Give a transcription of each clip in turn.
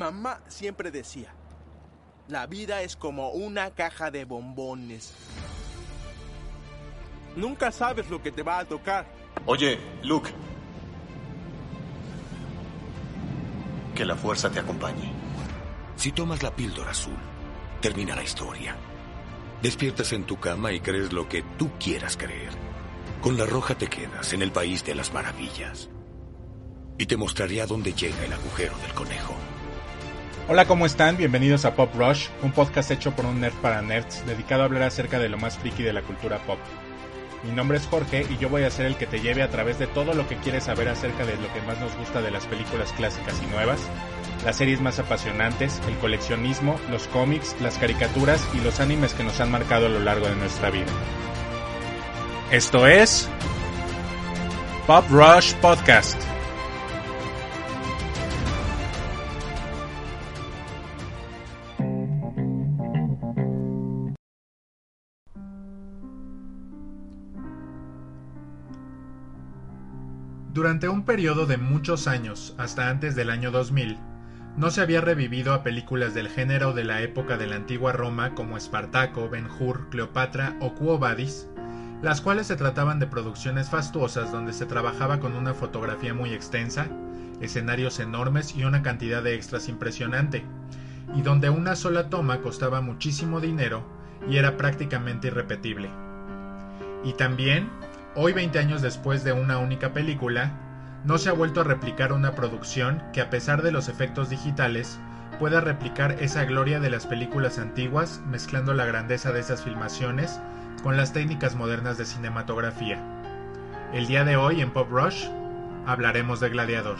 Mamá siempre decía, la vida es como una caja de bombones. Nunca sabes lo que te va a tocar. Oye, Luke. Que la fuerza te acompañe. Si tomas la píldora azul, termina la historia. Despiertas en tu cama y crees lo que tú quieras creer. Con la roja te quedas en el país de las maravillas. Y te mostraré a dónde llega el agujero del conejo. Hola, ¿cómo están? Bienvenidos a Pop Rush, un podcast hecho por un nerd para nerds, dedicado a hablar acerca de lo más friki de la cultura pop. Mi nombre es Jorge y yo voy a ser el que te lleve a través de todo lo que quieres saber acerca de lo que más nos gusta de las películas clásicas y nuevas, las series más apasionantes, el coleccionismo, los cómics, las caricaturas y los animes que nos han marcado a lo largo de nuestra vida. Esto es Pop Rush Podcast. Durante un periodo de muchos años, hasta antes del año 2000, no se había revivido a películas del género de la época de la antigua Roma como Espartaco, Ben Hur, Cleopatra o Quo Vadis, las cuales se trataban de producciones fastuosas donde se trabajaba con una fotografía muy extensa, escenarios enormes y una cantidad de extras impresionante, y donde una sola toma costaba muchísimo dinero y era prácticamente irrepetible. Y también Hoy 20 años después de una única película, no se ha vuelto a replicar una producción que a pesar de los efectos digitales pueda replicar esa gloria de las películas antiguas mezclando la grandeza de esas filmaciones con las técnicas modernas de cinematografía. El día de hoy en Pop Rush hablaremos de Gladiador.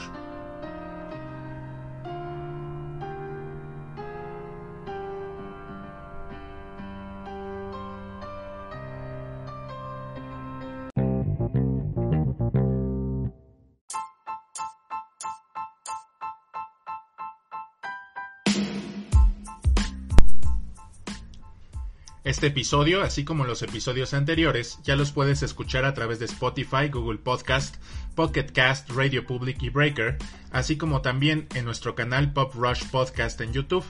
Este episodio, así como los episodios anteriores, ya los puedes escuchar a través de Spotify, Google Podcast, Pocket Cast, Radio Public y Breaker, así como también en nuestro canal Pop Rush Podcast en YouTube.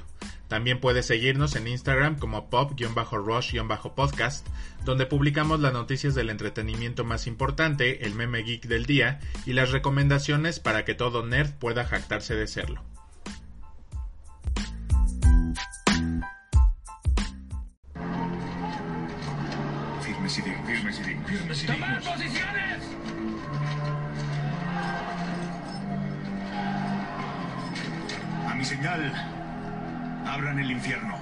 También puedes seguirnos en Instagram como pop-rush-podcast, donde publicamos las noticias del entretenimiento más importante, el meme geek del día y las recomendaciones para que todo nerd pueda jactarse de serlo. ¡Tomar posiciones! A mi señal, abran el infierno.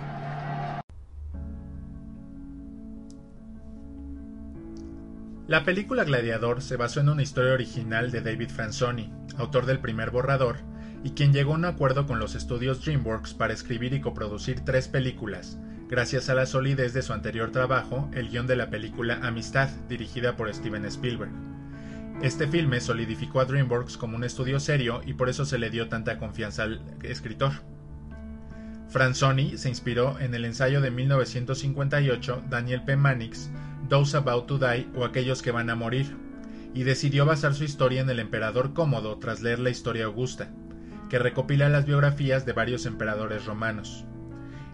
La película Gladiador se basó en una historia original de David Franzoni, autor del primer borrador, y quien llegó a un acuerdo con los estudios DreamWorks para escribir y coproducir tres películas, gracias a la solidez de su anterior trabajo, el guion de la película Amistad, dirigida por Steven Spielberg. Este filme solidificó a DreamWorks como un estudio serio y por eso se le dio tanta confianza al escritor. Franzoni se inspiró en el ensayo de 1958 Daniel P. Mannix, Those About to Die o Aquellos que van a morir, y decidió basar su historia en el emperador Cómodo tras leer la historia Augusta, que recopila las biografías de varios emperadores romanos.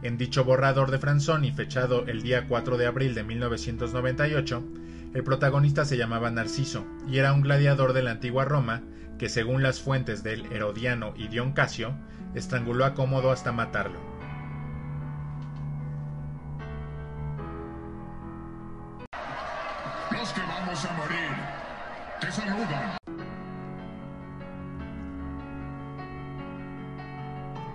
En dicho borrador de Franzoni, fechado el día 4 de abril de 1998, el protagonista se llamaba Narciso y era un gladiador de la antigua Roma que, según las fuentes del Herodiano y Dion Casio, estranguló a Cómodo hasta matarlo.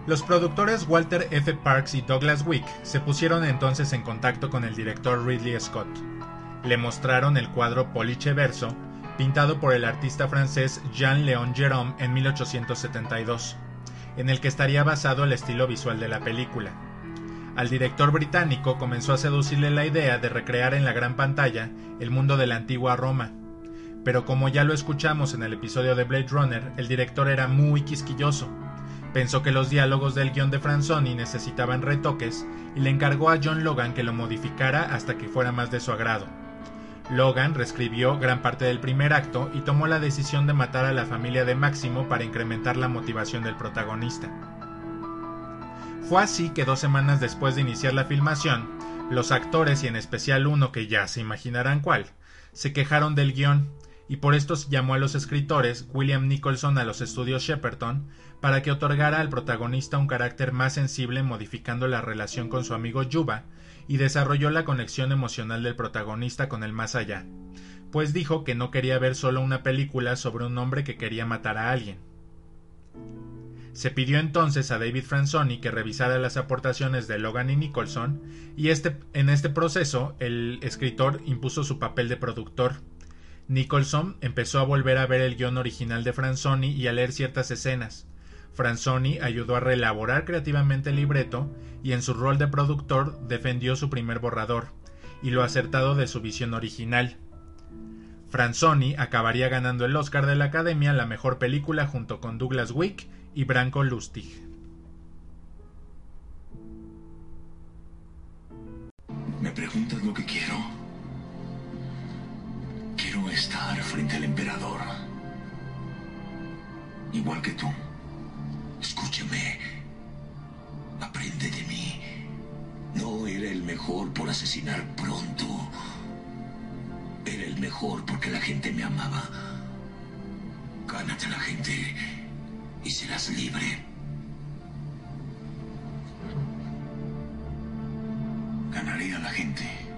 Los productores Walter F. Parks y Douglas Wick se pusieron entonces en contacto con el director Ridley Scott. Le mostraron el cuadro Poliche Verso, pintado por el artista francés Jean-Léon Gérôme en 1872. en el que estaría basado el estilo visual de la película. Al director británico comenzó a seducirle la idea de recrear en la gran pantalla el mundo de la antigua Roma. Pero como ya lo escuchamos en el episodio de Blade Runner, el director era muy quisquilloso. Pensó que los diálogos del guion de Franzoni necesitaban retoques y le encargó a John Logan que lo modificara hasta que fuera más de su agrado. Logan reescribió gran parte del primer acto y tomó la decisión de matar a la familia de Máximo para incrementar la motivación del protagonista. Fue así que dos semanas después de iniciar la filmación, los actores y en especial uno que ya se imaginarán cuál, se quejaron del guion y por esto llamó a los escritores William Nicholson a los estudios Shepperton para que otorgara al protagonista un carácter más sensible modificando la relación con su amigo Yuba y desarrolló la conexión emocional del protagonista con el más allá, pues dijo que no quería ver solo una película sobre un hombre que quería matar a alguien. Se pidió entonces a David Franzoni que revisara las aportaciones de Logan y Nicholson, y este, en este proceso el escritor impuso su papel de productor. Nicholson empezó a volver a ver el guion original de Franzoni y a leer ciertas escenas, Franzoni ayudó a reelaborar creativamente el libreto y en su rol de productor defendió su primer borrador y lo acertado de su visión original. Franzoni acabaría ganando el Oscar de la Academia la mejor película junto con Douglas Wick y Branko Lustig. Me preguntas lo que. Quiero frente al emperador. Igual que tú. Escúcheme. Aprende de mí. No era el mejor por asesinar pronto. Era el mejor porque la gente me amaba. Gánate a la gente y serás libre. Ganaré a la gente.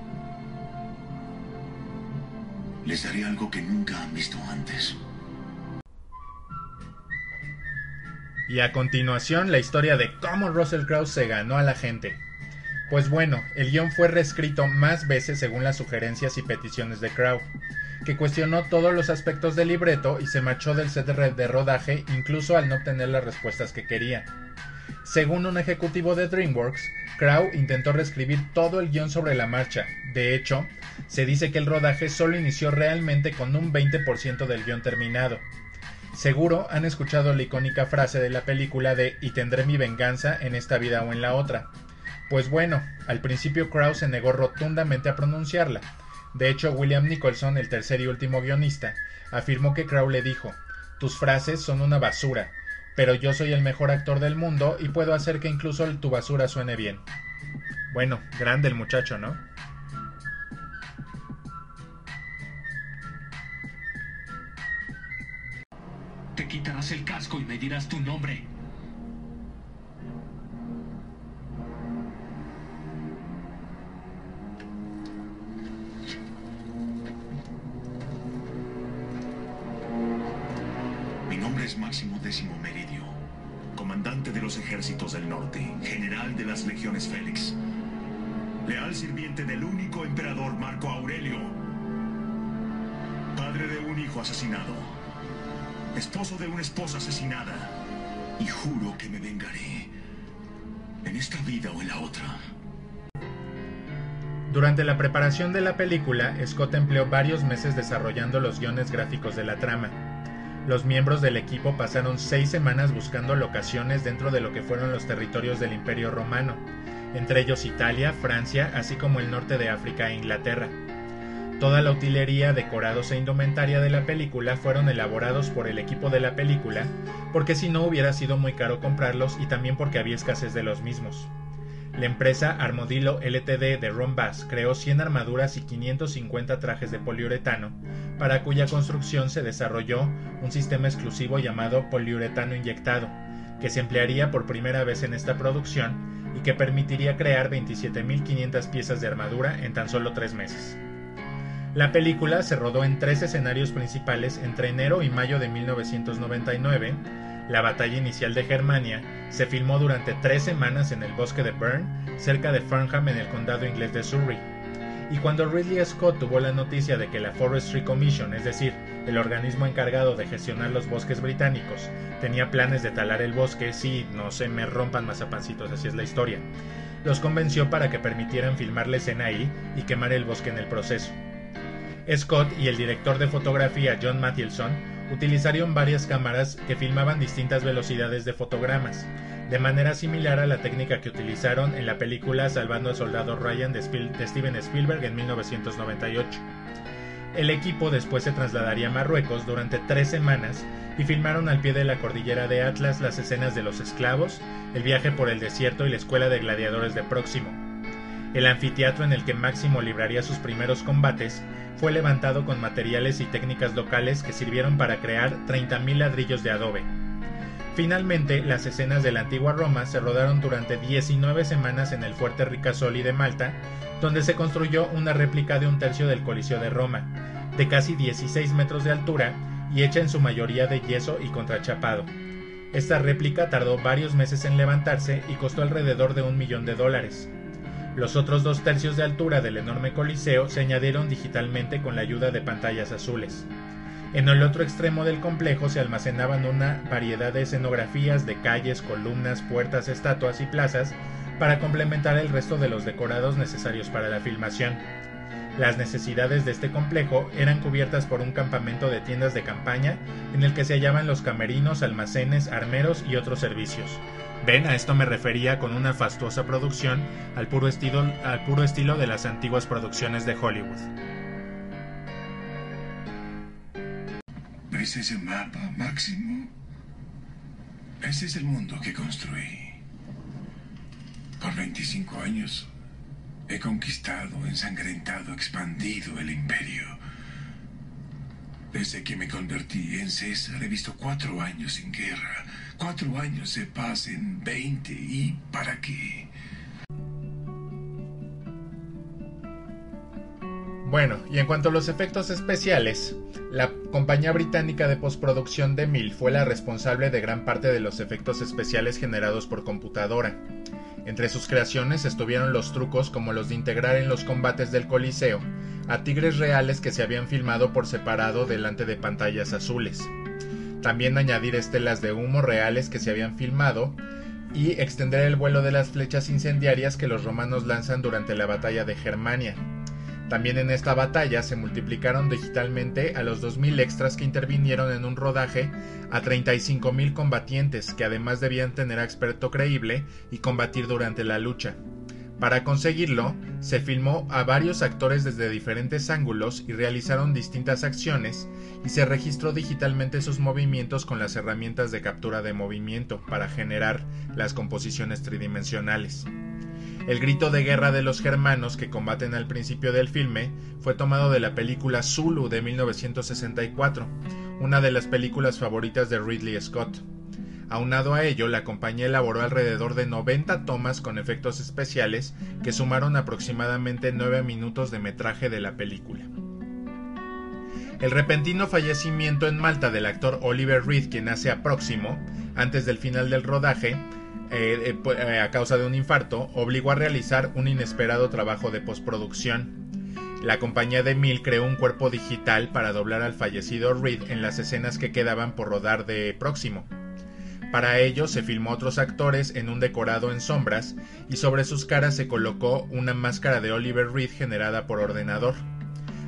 Les daré algo que nunca han visto antes. Y a continuación la historia de cómo Russell Crowe se ganó a la gente. Pues bueno, el guion fue reescrito más veces según las sugerencias y peticiones de Crowe, que cuestionó todos los aspectos del libreto y se marchó del set de rodaje incluso al no obtener las respuestas que quería. Según un ejecutivo de DreamWorks, Crowe intentó reescribir todo el guion sobre la marcha. De hecho, se dice que el rodaje solo inició realmente con un 20% del guion terminado. Seguro han escuchado la icónica frase de la película de y tendré mi venganza en esta vida o en la otra. Pues bueno, al principio Krause se negó rotundamente a pronunciarla. De hecho, William Nicholson, el tercer y último guionista, afirmó que Crowe le dijo Tus frases son una basura, pero yo soy el mejor actor del mundo y puedo hacer que incluso tu basura suene bien. Bueno, grande el muchacho, ¿no? El casco y me dirás tu nombre. Mi nombre es Máximo Décimo Meridio, comandante de los ejércitos del norte, general de las legiones Félix, leal sirviente del único emperador Marco Aurelio, padre de un hijo asesinado esposo de una esposa asesinada. Y juro que me vengaré. En esta vida o en la otra. Durante la preparación de la película, Scott empleó varios meses desarrollando los guiones gráficos de la trama. Los miembros del equipo pasaron seis semanas buscando locaciones dentro de lo que fueron los territorios del Imperio Romano, entre ellos Italia, Francia, así como el norte de África e Inglaterra. Toda la utilería, decorados e indumentaria de la película fueron elaborados por el equipo de la película, porque si no hubiera sido muy caro comprarlos y también porque había escasez de los mismos. La empresa Armodillo Ltd de Ron Bass creó 100 armaduras y 550 trajes de poliuretano, para cuya construcción se desarrolló un sistema exclusivo llamado poliuretano inyectado, que se emplearía por primera vez en esta producción y que permitiría crear 27.500 piezas de armadura en tan solo tres meses. La película se rodó en tres escenarios principales entre enero y mayo de 1999. La batalla inicial de Germania se filmó durante tres semanas en el bosque de Bern, cerca de Fernham en el condado inglés de Surrey. Y cuando Ridley Scott tuvo la noticia de que la Forestry Commission, es decir, el organismo encargado de gestionar los bosques británicos, tenía planes de talar el bosque, sí, no se me rompan mazapancitos, así es la historia. Los convenció para que permitieran filmar la escena ahí y quemar el bosque en el proceso. Scott y el director de fotografía John Mathieson utilizaron varias cámaras que filmaban distintas velocidades de fotogramas, de manera similar a la técnica que utilizaron en la película Salvando al Soldado Ryan de, Steven Spielberg en 1998. El equipo después se trasladaría a Marruecos durante tres semanas y filmaron al pie de la cordillera de Atlas las escenas de los esclavos, el viaje por el desierto y la escuela de gladiadores de Próximo. El anfiteatro en el que Máximo libraría sus primeros combates fue levantado con materiales y técnicas locales que sirvieron para crear 30.000 ladrillos de adobe. Finalmente, las escenas de la antigua Roma se rodaron durante 19 semanas en el fuerte Ricasoli de Malta, donde se construyó una réplica de un tercio del Coliseo de Roma, de casi 16 metros de altura y hecha en su mayoría de yeso y contrachapado. Esta réplica tardó varios meses en levantarse y costó alrededor de un millón de dólares. Los otros dos tercios de altura del enorme coliseo se añadieron digitalmente con la ayuda de pantallas azules. En el otro extremo del complejo se almacenaban una variedad de escenografías de calles, columnas, puertas, estatuas y plazas para complementar el resto de los decorados necesarios para la filmación. Las necesidades de este complejo eran cubiertas por un campamento de tiendas de campaña en el que se hallaban los camerinos, almacenes, armeros y otros servicios, Ven, a esto me refería con una fastuosa producción al puro, estilo, al puro estilo de las antiguas producciones de Hollywood. ¿Ves ese mapa, Máximo? Ese es el mundo que construí. Por 25 años he conquistado, ensangrentado, expandido el imperio. Desde que me convertí en César he visto cuatro años sin guerra, cuatro años se pasen veinte y ¿para qué? Bueno, y en cuanto a los efectos especiales, la compañía británica de postproducción de Mil fue la responsable de gran parte de los efectos especiales generados por computadora. Entre sus creaciones estuvieron los trucos como los de integrar en los combates del Coliseo a tigres reales que se habían filmado por separado delante de pantallas azules. También añadir estelas de humo reales que se habían filmado y extender el vuelo de las flechas incendiarias que los romanos lanzan durante la batalla de Germania. También en esta batalla se multiplicaron digitalmente a los 2.000 extras que intervinieron en un rodaje a 35.000 combatientes que además debían tener experto creíble y combatir durante la lucha. Para conseguirlo, se filmó a varios actores desde diferentes ángulos y realizaron distintas acciones y se registró digitalmente sus movimientos con las herramientas de captura de movimiento para generar las composiciones tridimensionales. El grito de guerra de los germanos que combaten al principio del filme fue tomado de la película Zulu de 1964, una de las películas favoritas de Ridley Scott. Aunado a ello, la compañía elaboró alrededor de 90 tomas con efectos especiales que sumaron aproximadamente 9 minutos de metraje de la película. El repentino fallecimiento en Malta del actor Oliver Reed, quien nace a Próximo, antes del final del rodaje, eh, eh, eh, a causa de un infarto, obligó a realizar un inesperado trabajo de postproducción. La compañía de Mil creó un cuerpo digital para doblar al fallecido Reed en las escenas que quedaban por rodar de Próximo. Para ello se filmó otros actores en un decorado en sombras y sobre sus caras se colocó una máscara de Oliver Reed generada por ordenador,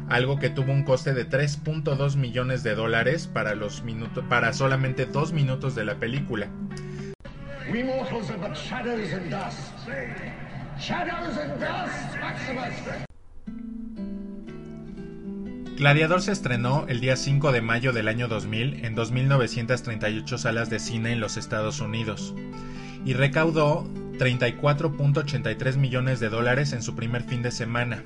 algo que tuvo un coste de 3.2 millones de dólares para, los para solamente dos minutos de la película. We mortals are but shadows and dust. Shadows and dust, Maximus. Gladiador se estrenó el día 5 de mayo del año 2000 en 2.938 salas de cine en los Estados Unidos y recaudó 34.83 millones de dólares en su primer fin de semana.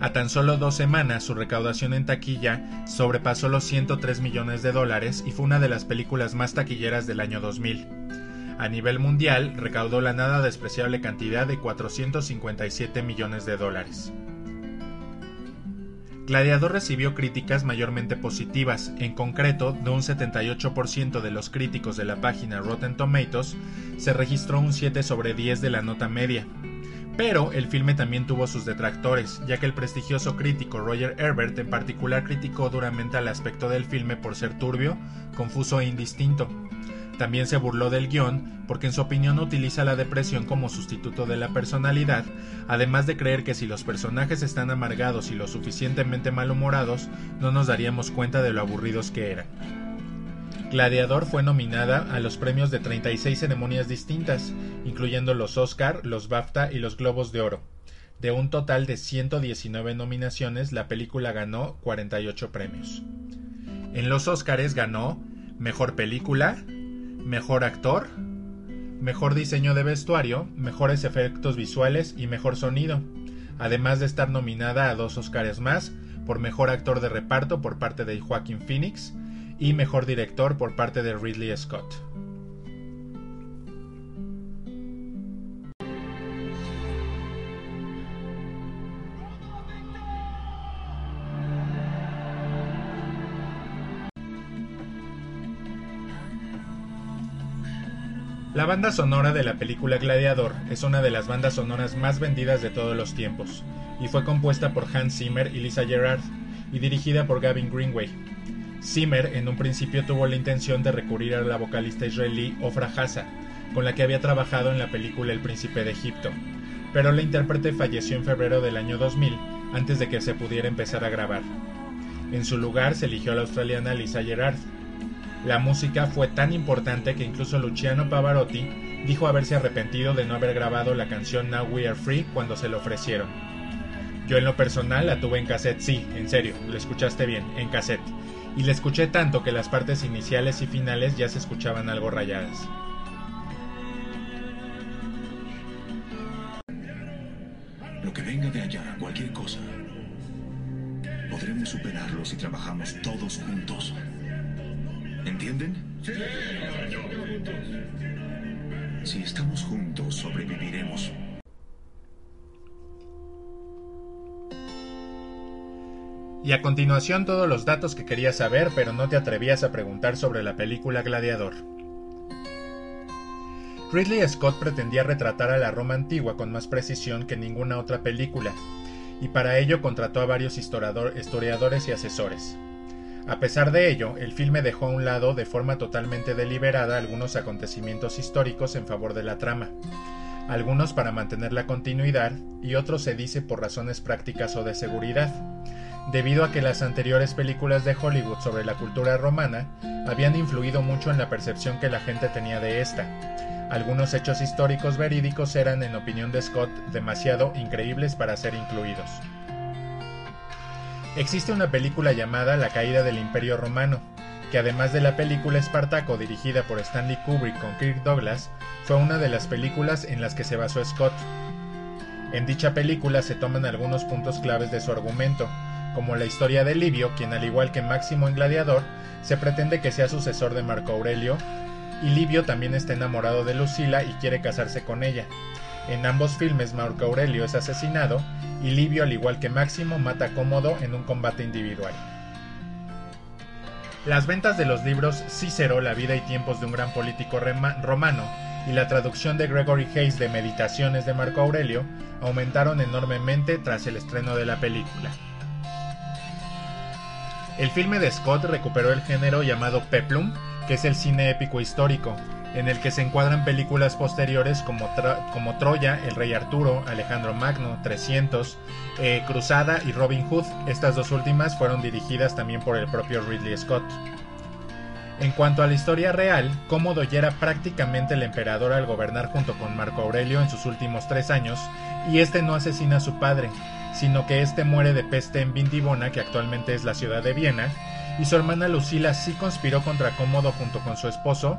A tan solo dos semanas su recaudación en taquilla sobrepasó los 103 millones de dólares y fue una de las películas más taquilleras del año 2000. A nivel mundial, recaudó la nada despreciable cantidad de 457 millones de dólares. Gladiador recibió críticas mayormente positivas, en concreto, de un 78% de los críticos de la página Rotten Tomatoes se registró un 7 sobre 10 de la nota media. Pero el filme también tuvo sus detractores, ya que el prestigioso crítico Roger Herbert en particular criticó duramente al aspecto del filme por ser turbio, confuso e indistinto. También se burló del guion porque en su opinión utiliza la depresión como sustituto de la personalidad, además de creer que si los personajes están amargados y lo suficientemente malhumorados, no nos daríamos cuenta de lo aburridos que eran. Gladiador fue nominada a los premios de 36 ceremonias distintas, incluyendo los Oscar, los BAFTA y los Globos de Oro. De un total de 119 nominaciones, la película ganó 48 premios. En los Oscars ganó Mejor Película, Mejor Actor, Mejor Diseño de Vestuario, Mejores Efectos Visuales y Mejor Sonido, además de estar nominada a dos Oscars más por Mejor Actor de Reparto por parte de Joaquin Phoenix, y Mejor Director por parte de Ridley Scott. La banda sonora de la película Gladiador es una de las bandas sonoras más vendidas de todos los tiempos, y fue compuesta por Hans Zimmer y Lisa Gerard, y dirigida por Gavin Greenway, Zimmer en un principio tuvo la intención de recurrir a la vocalista israelí Ofra Hassa, con la que había trabajado en la película El Príncipe de Egipto, pero la intérprete falleció en febrero del año 2000 antes de que se pudiera empezar a grabar. En su lugar se eligió a la australiana Lisa Gerard. La música fue tan importante que incluso Luciano Pavarotti dijo haberse arrepentido de no haber grabado la canción Now We Are Free cuando se lo ofrecieron. Yo en lo personal la tuve en cassette, sí, en serio, lo escuchaste bien, en cassette y la escuché tanto que las partes iniciales y finales ya se escuchaban algo rayadas. Lo que venga de allá, cualquier cosa, podremos superarlo si trabajamos todos juntos. ¿Entienden? Si estamos juntos, sobreviviremos. Y a continuación todos los datos que querías saber pero no te atrevías a preguntar sobre la película Gladiador. Ridley Scott pretendía retratar a la Roma antigua con más precisión que ninguna otra película, y para ello contrató a varios historiadores y asesores. A pesar de ello, el filme dejó a un lado de forma totalmente deliberada algunos acontecimientos históricos en favor de la trama, algunos para mantener la continuidad y otros se dice por razones prácticas o de seguridad, debido a que las anteriores películas de Hollywood sobre la cultura romana habían influido mucho en la percepción que la gente tenía de esta. Algunos hechos históricos verídicos eran, en opinión de Scott, demasiado increíbles para ser incluidos. Existe una película llamada La caída del Imperio Romano, que además de la película Espartaco dirigida por Stanley Kubrick con Kirk Douglas, fue una de las películas en las que se basó Scott. En dicha película se toman algunos puntos claves de su argumento, como la historia de Livio, quien al igual que Máximo en Gladiador, se pretende que sea sucesor de Marco Aurelio, y Livio también está enamorado de Lucila y quiere casarse con ella. En ambos filmes Marco Aurelio es asesinado y Livio, al igual que Máximo, mata a Cómodo en un combate individual. Las ventas de los libros Cícero, la vida y tiempos de un gran político romano y la traducción de Gregory Hayes de Meditaciones de Marco Aurelio aumentaron enormemente tras el estreno de la película. El filme de Scott recuperó el género llamado peplum, que es el cine épico histórico, en el que se encuadran películas posteriores como, como Troya, El Rey Arturo, Alejandro Magno, 300, eh, Cruzada y Robin Hood. Estas dos últimas fueron dirigidas también por el propio Ridley Scott. En cuanto a la historia real, Cómodo ya era prácticamente el emperador al gobernar junto con Marco Aurelio en sus últimos tres años, y este no asesina a su padre, sino que este muere de peste en Vindibona, que actualmente es la ciudad de Viena, y su hermana Lucila sí conspiró contra Cómodo junto con su esposo,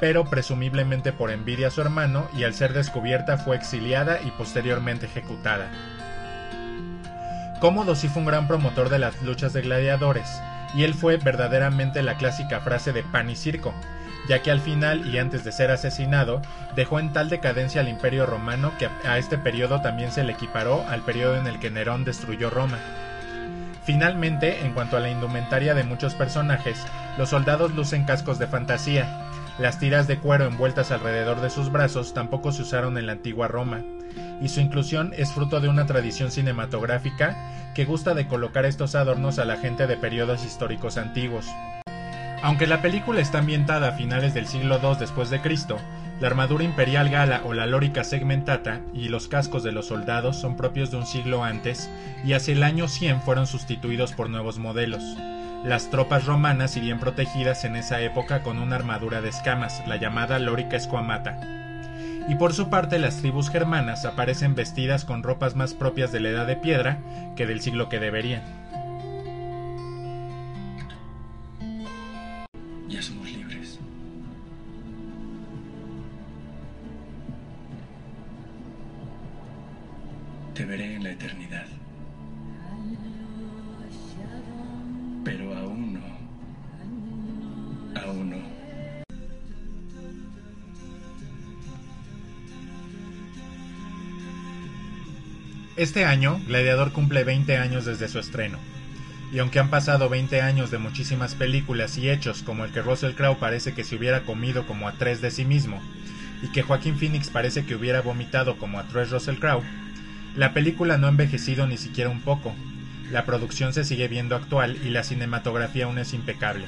pero presumiblemente por envidia a su hermano y al ser descubierta fue exiliada y posteriormente ejecutada. Cómodo sí fue un gran promotor de las luchas de gladiadores, y él fue verdaderamente la clásica frase de pan y circo, ya que al final y antes de ser asesinado, dejó en tal decadencia al imperio romano que a este periodo también se le equiparó al periodo en el que Nerón destruyó Roma. Finalmente, en cuanto a la indumentaria de muchos personajes, los soldados lucen cascos de fantasía, Las tiras de cuero envueltas alrededor de sus brazos tampoco se usaron en la antigua Roma, y su inclusión es fruto de una tradición cinematográfica que gusta de colocar estos adornos a la gente de periodos históricos antiguos. Aunque la película está ambientada a finales del siglo II después de Cristo, la armadura imperial gala o la lórica segmentata y los cascos de los soldados son propios de un siglo antes y hacia el año 100 fueron sustituidos por nuevos modelos. Las tropas romanas irían protegidas en esa época con una armadura de escamas, la llamada lórica escuamata. Y por su parte las tribus germanas aparecen vestidas con ropas más propias de la edad de piedra que del siglo que deberían. Este año, Gladiador cumple 20 años desde su estreno. Y aunque han pasado 20 años de muchísimas películas y hechos como el que Russell Crowe parece que se hubiera comido como a tres de sí mismo, y que Joaquín Phoenix parece que hubiera vomitado como a tres Russell Crowe, la película no ha envejecido ni siquiera un poco. La producción se sigue viendo actual y la cinematografía aún es impecable.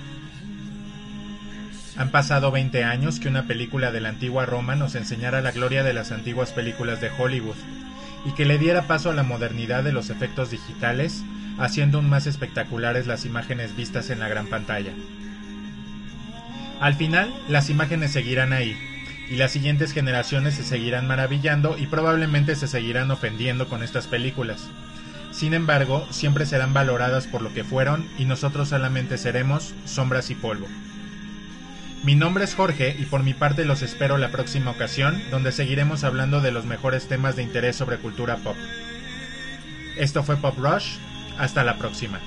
Han pasado 20 años que una película de la antigua Roma nos enseñara la gloria de las antiguas películas de Hollywood y que le diera paso a la modernidad de los efectos digitales, haciendo aún más espectaculares las imágenes vistas en la gran pantalla. Al final, las imágenes seguirán ahí, y las siguientes generaciones se seguirán maravillando y probablemente se seguirán ofendiendo con estas películas. Sin embargo, siempre serán valoradas por lo que fueron y nosotros solamente seremos sombras y polvo. Mi nombre es Jorge y por mi parte los espero la próxima ocasión donde seguiremos hablando de los mejores temas de interés sobre cultura pop. Esto fue Pop Rush, hasta la próxima.